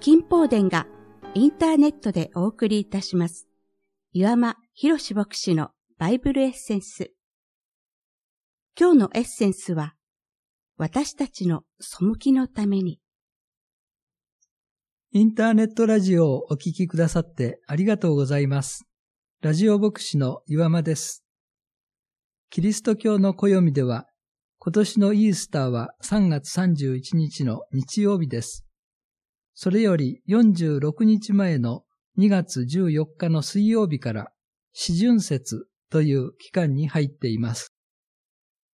金宝殿がインターネットでお送りいたします。岩間博士牧師のバイブルエッセンス。今日のエッセンスは、私たちの背きのために。インターネットラジオをお聞きくださってありがとうございます。ラジオ牧師の岩間です。キリスト教の暦では、今年のイースターは3月31日の日曜日です。それより46日前の2月14日の水曜日から四旬節という期間に入っています。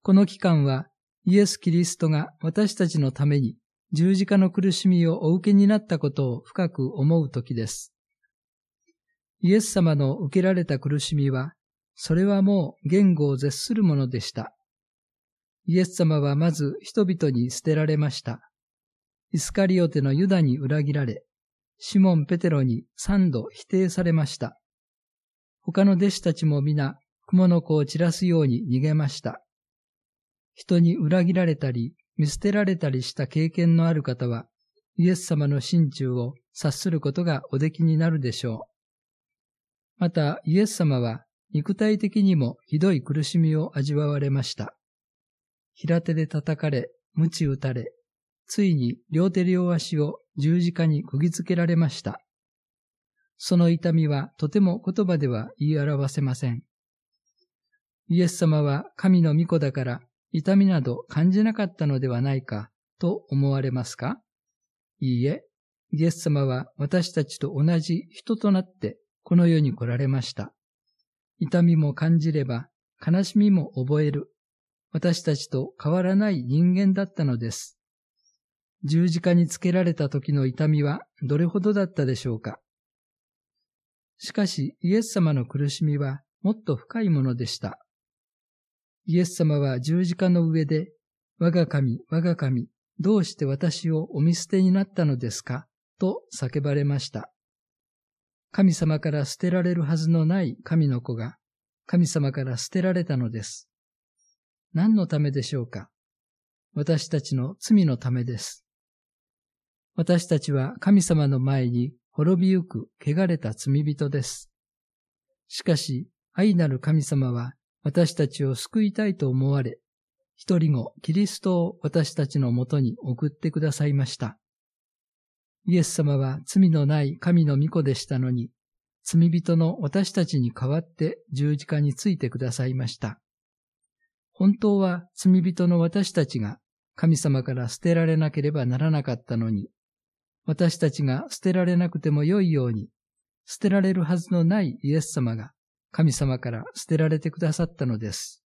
この期間はイエス・キリストが私たちのために十字架の苦しみをお受けになったことを深く思う時です。イエス様の受けられた苦しみは、それはもう言語を絶するものでした。イエス様はまず人々に捨てられました。イスカリオテのユダに裏切られ、シモン・ペテロに三度否定されました。他の弟子たちも皆、雲の子を散らすように逃げました。人に裏切られたり、見捨てられたりした経験のある方は、イエス様の心中を察することがおできになるでしょう。また、イエス様は肉体的にもひどい苦しみを味わわれました。平手で叩かれ、鞭打たれ、ついに両手両足を十字架に釘付けられました。その痛みはとても言葉では言い表せません。イエス様は神の御子だから痛みなど感じなかったのではないかと思われますか？いいえ、イエス様は私たちと同じ人となってこの世に来られました。痛みも感じれば悲しみも覚える。私たちと変わらない人間だったのです。十字架につけられた時の痛みはどれほどだったでしょうか？しかしイエス様の苦しみはもっと深いものでした。イエス様は十字架の上で、我が神、我が神、どうして私をお見捨てになったのですか？と叫ばれました。神様から捨てられるはずのない神の子が、神様から捨てられたのです。何のためでしょうか？私たちの罪のためです。私たちは神様の前に滅びゆく汚れた罪人です。しかし、愛なる神様は私たちを救いたいと思われ、一人後キリストを私たちのもとに送ってくださいました。イエス様は罪のない神の御子でしたのに、罪人の私たちに代わって十字架についてくださいました。本当は罪人の私たちが神様から捨てられなければならなかったのに、私たちが捨てられなくてもよいように、捨てられるはずのないイエス様が神様から捨てられてくださったのです。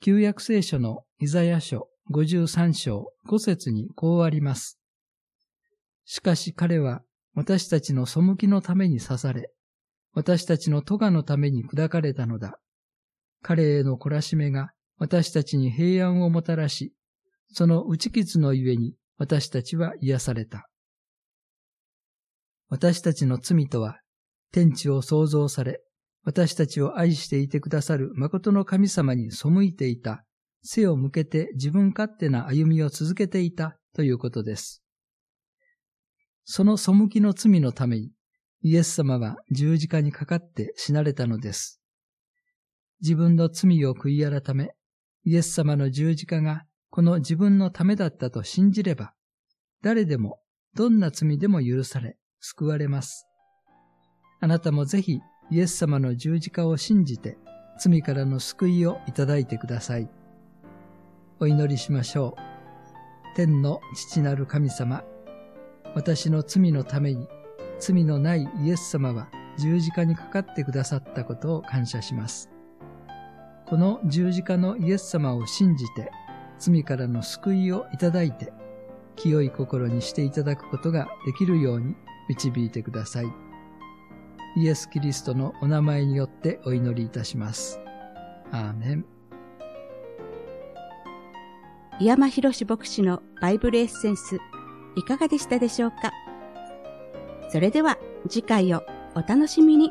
旧約聖書のイザヤ書53章5節にこうあります。しかし彼は私たちの背きのために刺され、私たちの咎のために砕かれたのだ。彼への懲らしめが私たちに平安をもたらし、その打ち傷のゆえに私たちは癒された。私たちの罪とは、天地を創造され、私たちを愛していてくださる誠の神様に背いていた、背を向けて自分勝手な歩みを続けていたということです。その背きの罪のために、イエス様は十字架にかかって死なれたのです。自分の罪を悔い改め、イエス様の十字架がこの自分のためだったと信じれば、誰でもどんな罪でも許され、救われます。あなたもぜひイエス様の十字架を信じて、罪からの救いをいただいてください。お祈りしましょう。天の父なる神様、私の罪のために、罪のないイエス様は十字架にかかってくださったことを感謝します。この十字架のイエス様を信じて、罪からの救いをいただいて、清い心にしていただくことができるように導いてください。イエス・キリストのお名前によってお祈りいたします。アーメン。岩間博士牧師のバイブルエッセンス、いかがでしたでしょうか？それでは次回をお楽しみに。